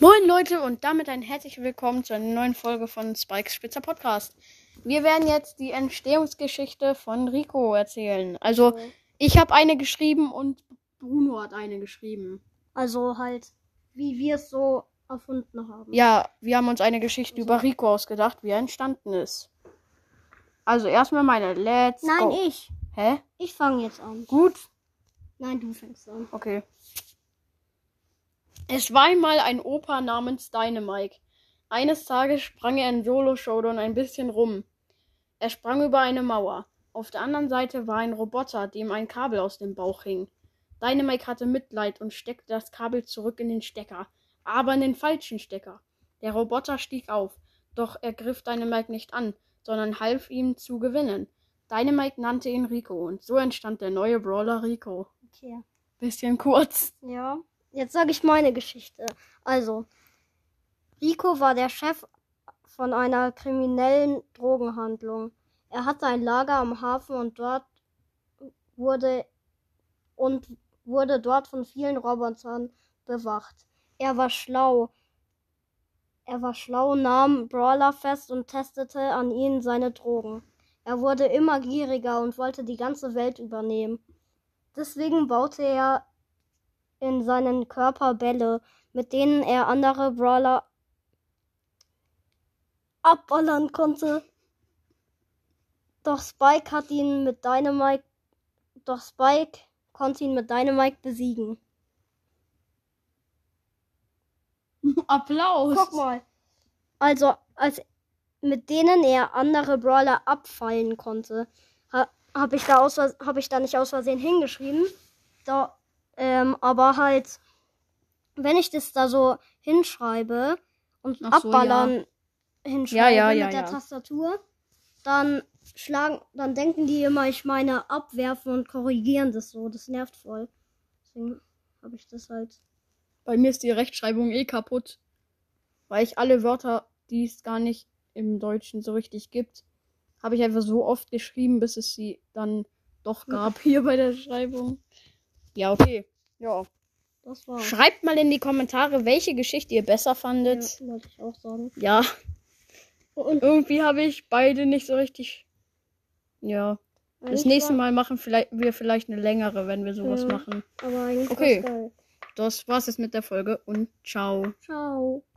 Moin Leute und damit ein herzliches Willkommen zu einer neuen Folge von Spikes Spitzer Podcast. Wir werden jetzt die Entstehungsgeschichte von Rico erzählen. Also ich habe eine geschrieben und Bruno hat eine geschrieben. Also halt, wie wir es so erfunden haben. Ja, wir haben uns eine Geschichte über Rico ausgedacht, wie er entstanden ist. Also erstmal meine Let's Nein, go. ich. Hä? Ich fange jetzt an. Gut. Nein, du fängst an. Okay. Es war einmal ein Opa namens Dynamike. Eines Tages sprang er in Solo Showdown ein bisschen rum. Er sprang über eine Mauer. Auf der anderen Seite war ein Roboter, dem ein Kabel aus dem Bauch hing. Dynamike hatte Mitleid und steckte das Kabel zurück in den Stecker, aber in den falschen Stecker. Der Roboter stieg auf, doch er griff Dynamike nicht an, sondern half ihm zu gewinnen. Dynamike nannte ihn Rico und so entstand der neue Brawler Rico. Okay. Bisschen kurz. Ja. Jetzt sage ich meine Geschichte. Also, Rico war der Chef von einer kriminellen Drogenhandlung. Er hatte ein Lager am Hafen und dort wurde und wurde dort von vielen Robotern bewacht. Er war schlau. Er war schlau, nahm Brawler fest und testete an ihnen seine Drogen. Er wurde immer gieriger und wollte die ganze Welt übernehmen. Deswegen baute er in seinen Körper Bälle, mit denen er andere Brawler abballern konnte. Doch Spike hat ihn mit Dynamite, doch Spike konnte ihn mit Dynamite besiegen. Applaus. Guck mal. Also, als mit denen er andere Brawler abfallen konnte, ha, habe ich da aus, habe ich da nicht aus Versehen hingeschrieben. Da, ähm, aber halt, wenn ich das da so hinschreibe und Ach so, abballern hinschreibe Ja, ja, ja, mit der ja. Tastatur, dann schlagen, dann denken die immer, ich meine abwerfen und korrigieren das so. Das nervt voll. Deswegen habe ich das halt. Bei mir ist die Rechtschreibung eh kaputt. Weil ich alle Wörter, die es gar nicht im Deutschen so richtig gibt, habe ich einfach so oft geschrieben, bis es sie dann doch gab hier bei der Schreibung. Ja, okay. Ja. Das war. Schreibt mal in die Kommentare, welche Geschichte ihr besser fandet. Ja, wollte ich auch sagen. Ja. Und Irgendwie habe ich beide nicht so richtig. Ja. Das eigentlich nächste war- Mal machen vielleicht, wir vielleicht eine längere, wenn wir sowas Ja. machen. Aber eigentlich Okay. war's geil. Das war's jetzt mit der Folge und ciao. Ciao.